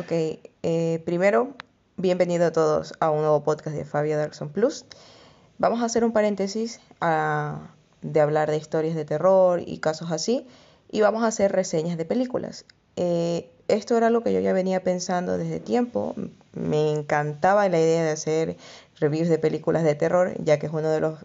Ok, eh, primero, bienvenido a todos a un nuevo podcast de Fabio Darkson Plus. Vamos a hacer un paréntesis de hablar de historias de terror y casos así, y vamos a hacer reseñas de películas. Eh, esto era lo que yo ya venía pensando desde tiempo. Me encantaba la idea de hacer reviews de películas de terror, ya que es uno de los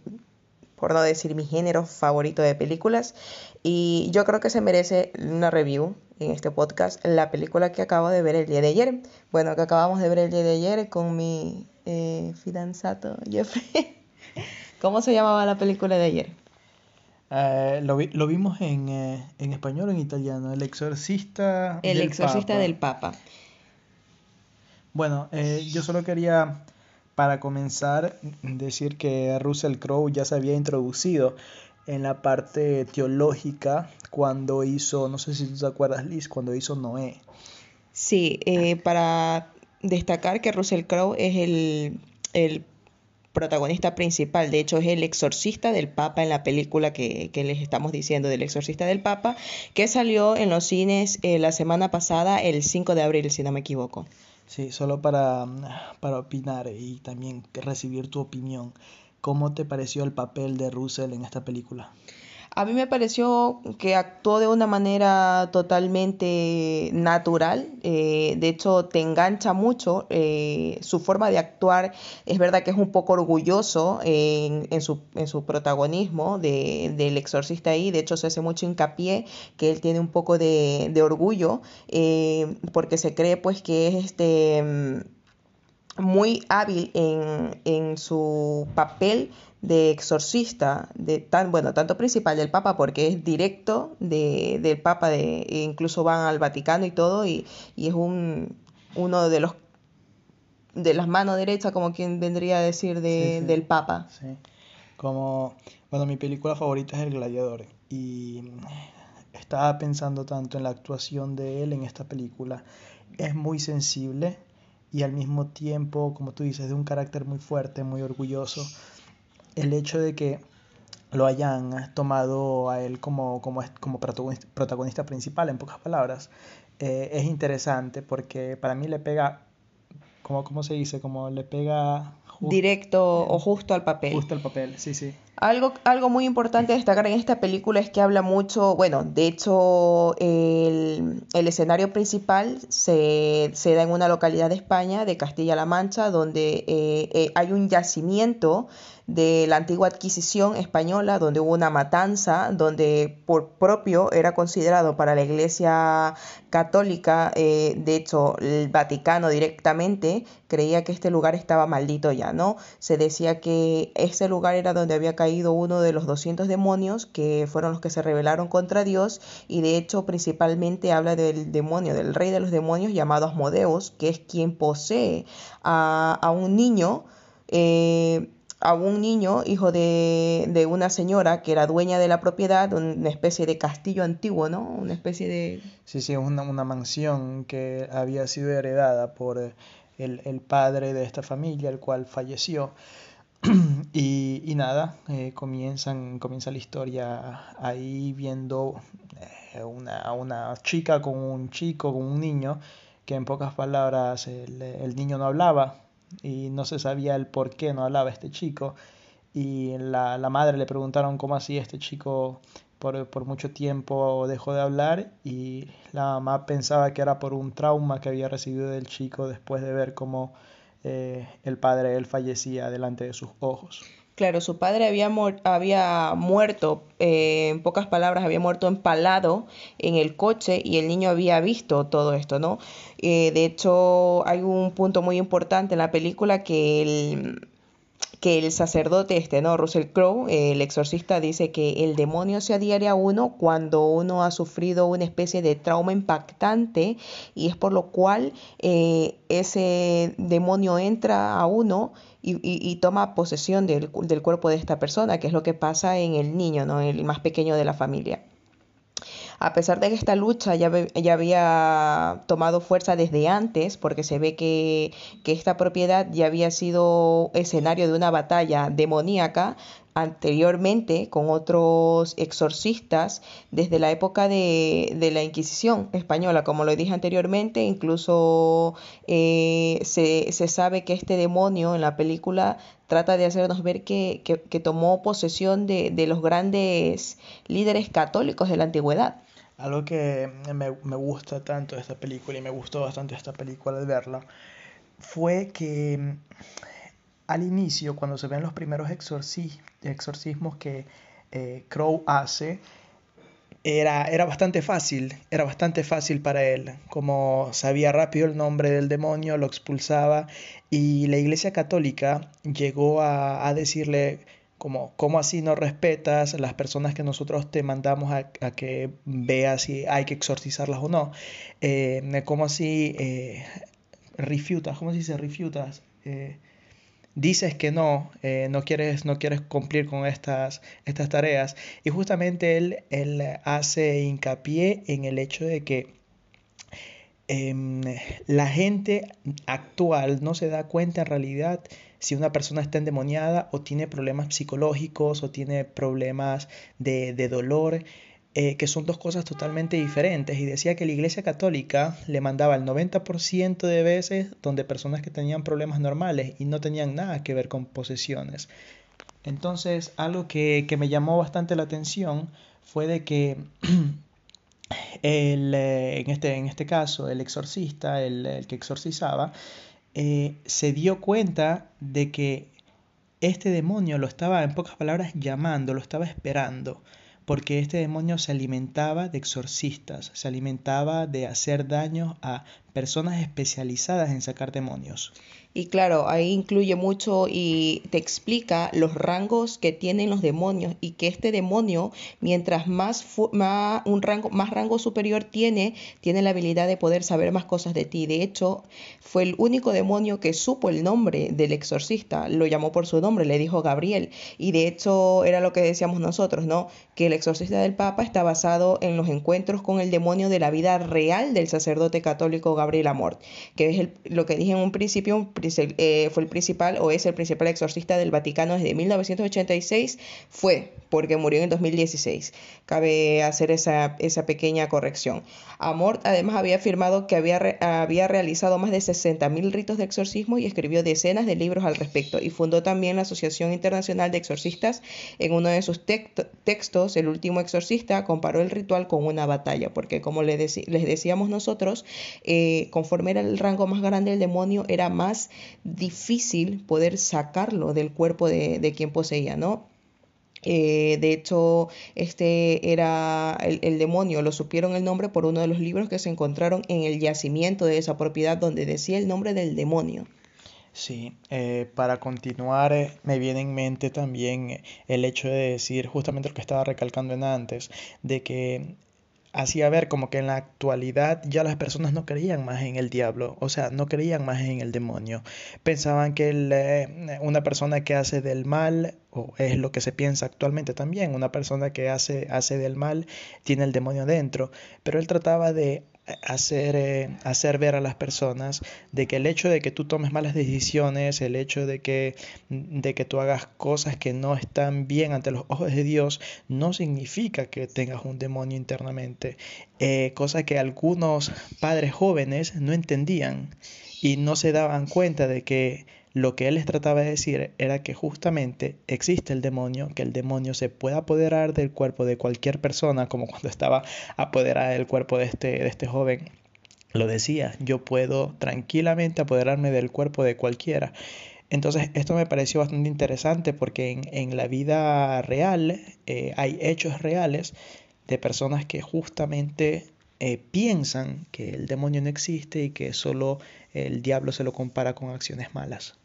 por no decir mi género favorito de películas. Y yo creo que se merece una review en este podcast, la película que acabo de ver el día de ayer. Bueno, que acabamos de ver el día de ayer con mi eh, fidanzato Jeffrey. ¿Cómo se llamaba la película de ayer? Eh, lo, vi- lo vimos en, eh, en español o en italiano. El exorcista El del exorcista Papa. del Papa. Bueno, eh, yo solo quería, para comenzar, decir que Russell Crowe ya se había introducido en la parte teológica cuando hizo, no sé si tú te acuerdas, Liz, cuando hizo Noé. Sí, eh, para destacar que Russell Crowe es el, el protagonista principal, de hecho es el exorcista del Papa en la película que, que les estamos diciendo del exorcista del Papa, que salió en los cines eh, la semana pasada, el 5 de abril, si no me equivoco. Sí, solo para, para opinar y también recibir tu opinión. ¿Cómo te pareció el papel de Russell en esta película? A mí me pareció que actuó de una manera totalmente natural. eh, de hecho, te engancha mucho. eh, su forma de actuar es verdad que es un poco orgulloso en, en su, en su protagonismo de- del exorcista ahí. De hecho, se hace mucho hincapié que él tiene un poco de, de orgullo eh, porque se cree pues que es este... mm, muy hábil en, en su papel de exorcista, de tan, bueno, tanto principal del Papa, porque es directo de, del Papa, de, e incluso van al Vaticano y todo, y, y es un, uno de los de las manos derechas, como quien vendría a decir, de, Sí, sí. del Papa. Sí. Como, bueno, mi película favorita es El Gladiador y estaba pensando tanto en la actuación de él en esta película. Es muy sensible y al mismo tiempo, como tú dices, de un carácter muy fuerte, muy orgulloso. El hecho de que lo hayan tomado a él como, como, como protagonista, principal, en pocas palabras, eh, es interesante porque para mí le pega, como, ¿cómo se dice? Como le pega Directo o justo al papel. justo el papel, sí, sí. Algo, algo muy importante destacar en esta película es que habla mucho, bueno, de hecho el, el escenario principal se, se da en una localidad de España, de Castilla-La Mancha, donde eh, eh, hay un yacimiento de la antigua adquisición española, donde hubo una matanza, donde por propio era considerado para la Iglesia católica, eh, de hecho el Vaticano directamente creía que este lugar estaba maldito ya, ¿no? Se decía que ese lugar era donde había caído uno de los 200 demonios que fueron los que se rebelaron contra Dios y de hecho principalmente habla del demonio, del rey de los demonios llamado Asmodeus, que es quien posee a, a un niño. eh, a un niño, hijo de, de una señora que era dueña de la propiedad, una especie de castillo antiguo, ¿no? Una especie de... Sí, sí, una, una mansión que había sido heredada por el, el padre de esta familia, el cual falleció. Y, y nada, eh, comienzan, comienza la historia ahí viendo eh, una, una chica con un chico, con un niño, que en pocas palabras el, el niño no hablaba y no se sabía el por qué no hablaba este chico. Y la, la madre le preguntaron cómo hacía este chico por, por mucho tiempo dejó de hablar y la mamá pensaba que era por un trauma que había recibido del chico después de ver cómo eh, el padre él fallecía delante de sus ojos. Claro, su padre había, había muerto, eh, en pocas palabras, había muerto empalado en el coche y el niño había visto todo esto, ¿no? Eh, de hecho, hay un punto muy importante en la película que el, que el sacerdote este, ¿no? Russell Crowe, eh, el exorcista, dice que el demonio se adhiere a uno cuando uno ha sufrido una especie de trauma impactante y es por lo cual eh, ese demonio entra a uno y, y- y toma posesión del, del cuerpo de esta persona, que es lo que pasa en el niño, ¿no? El más pequeño de la familia. A pesar de que esta lucha ya, ya había tomado fuerza desde antes, porque se ve que, que esta propiedad ya había sido escenario de una batalla demoníaca, anteriormente con otros exorcistas desde la época de, de la Inquisición española, como lo dije anteriormente, incluso eh, se, se, sabe que este demonio en la película trata de hacernos ver que, que, que tomó posesión de, de, los grandes líderes católicos de la antigüedad. Algo que me, me gusta tanto de esta película y me gustó bastante esta película al verla fue que al inicio, cuando se ven los primeros exorcismos que eh, Crow hace, era, era bastante fácil, era bastante fácil para él, como sabía rápido el nombre del demonio, lo expulsaba y la Iglesia Católica llegó a, decirle como, ¿cómo así no respetas las personas que nosotros te mandamos a, que veas si hay que exorcizarlas o no? Eh, ¿Cómo así eh, refutas? ¿Cómo se dice refutas? Eh, dices que no, eh, no, quieres, no quieres cumplir con estas, estas tareas. Y justamente él, él hace hincapié en el hecho de que em, la gente actual no se da cuenta en realidad si una persona está endemoniada o tiene problemas psicológicos o tiene problemas de, de dolor. Eh, que son dos cosas totalmente diferentes. Y decía que la Iglesia Católica le mandaba el 90% de veces donde personas que tenían problemas normales y no tenían nada que ver con posesiones. Entonces, algo que, me llamó bastante la atención fue de que el, eh, en, este, en este caso el exorcista, el, que exorcizaba, eh, se dio cuenta de que este demonio lo estaba, en pocas palabras, llamando, lo estaba esperando porque este demonio se alimentaba de exorcistas, se alimentaba de hacer daño a personas especializadas en sacar demonios. Y claro, ahí incluye mucho y te explica los rangos que tienen los demonios y que este demonio, mientras más, más, un rango, más rango superior tiene, tiene la habilidad de poder saber más cosas de ti. De hecho, fue el único demonio que supo el nombre del exorcista, lo llamó por su nombre, le dijo Gabriel. Y de hecho era lo que decíamos nosotros, ¿no? Que el exorcista del Papa está basado en los encuentros con el demonio de la vida real del sacerdote católico Gabriel Amort, que es lo que dije en un principio, eh, fue el principal o es el principal exorcista del Vaticano desde 1986, fue porque murió en 2016. Cabe hacer esa, pequeña corrección. Amort además había afirmado que había, realizado más de 60.000 ritos de exorcismo y escribió decenas de libros al respecto y fundó también la Asociación Internacional de Exorcistas. En uno de sus textos, El último exorcista comparó el ritual con una batalla, porque como les, les decíamos nosotros, eh, conforme era el rango más grande del demonio, era más difícil poder sacarlo del cuerpo de, quien poseía, ¿no? Eh, de hecho, este era el, demonio, lo supieron el nombre por uno de los libros que se encontraron en el yacimiento de esa propiedad donde decía el nombre del demonio. Sí, eh, para continuar eh, me viene en mente también el hecho de decir justamente lo que estaba recalcando en antes, de que hacía ver como que en la actualidad ya las personas no creían más en el diablo, o sea, no creían más en el demonio. Pensaban que eh, una persona que hace del mal, o es lo que se piensa actualmente también, una persona que hace, hace del mal tiene el demonio dentro, pero él trataba de hacer, eh, hacer ver a las personas de que el hecho de que tú tomes malas decisiones, el hecho de que, de que tú hagas cosas que no están bien ante los ojos de Dios, no significa que tengas un demonio internamente. Eh, cosa que algunos padres jóvenes no entendían y no se daban cuenta de que lo que él les trataba de decir era que justamente existe el demonio, que el demonio se puede apoderar del cuerpo de cualquier persona, como cuando estaba apoderada del cuerpo de este, de este joven. Lo decía, yo puedo tranquilamente apoderarme del cuerpo de cualquiera. Entonces esto me pareció bastante interesante porque en, en la vida real eh, hay hechos reales de personas que justamente eh, piensan que el demonio no existe y que solo el diablo se lo compara con acciones malas.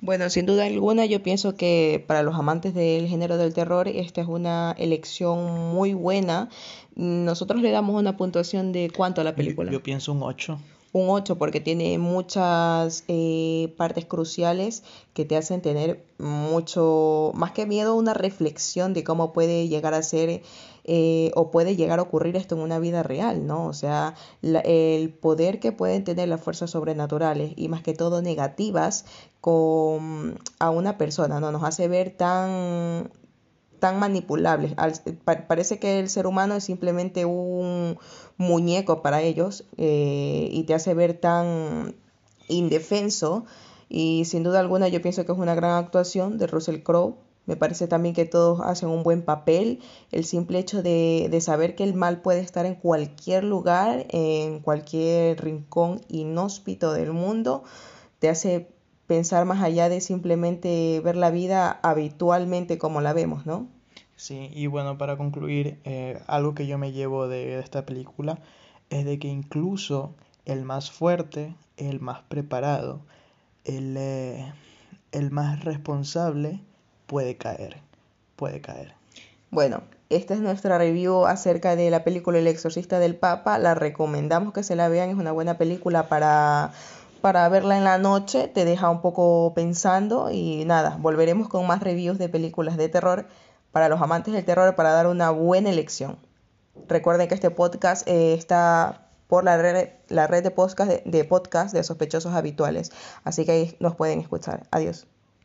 Bueno, sin duda alguna, yo pienso que para los amantes del género del terror, esta es una elección muy buena. Nosotros le damos una puntuación de cuánto a la película. Yo, pienso un 8. un 8 porque tiene muchas eh, partes cruciales que te hacen tener mucho, más que miedo, una reflexión de cómo puede llegar a ser eh, o puede llegar a ocurrir esto en una vida real, ¿no? O sea, el poder que pueden tener las fuerzas sobrenaturales y más que todo negativas con, a una persona, ¿no? Nos hace ver tan tan manipulables. parece que el ser humano es simplemente un muñeco para ellos eh, y te hace ver tan indefenso. Y sin duda alguna yo pienso que es una gran actuación de Russell Crowe. Me parece también que todos hacen un buen papel. El simple hecho de, de saber que el mal puede estar en cualquier lugar, en cualquier rincón inhóspito del mundo, te hace pensar más allá de simplemente ver la vida habitualmente como la vemos, ¿no? Sí, y bueno, para concluir, eh, algo que yo me llevo de esta película es de que incluso el más fuerte, el más preparado, el, eh, el más responsable puede caer, puede caer. Bueno, esta es nuestra review acerca de la película El exorcista del Papa. La recomendamos que se la vean, es una buena película para para verla en la noche, te deja un poco pensando y nada, volveremos con más reviews de películas de terror para los amantes del terror para dar una buena elección. Recuerden que este podcast eh, está por la red, la red de, podcast de, podcast de sospechosos habituales, así que ahí nos pueden escuchar. Adiós.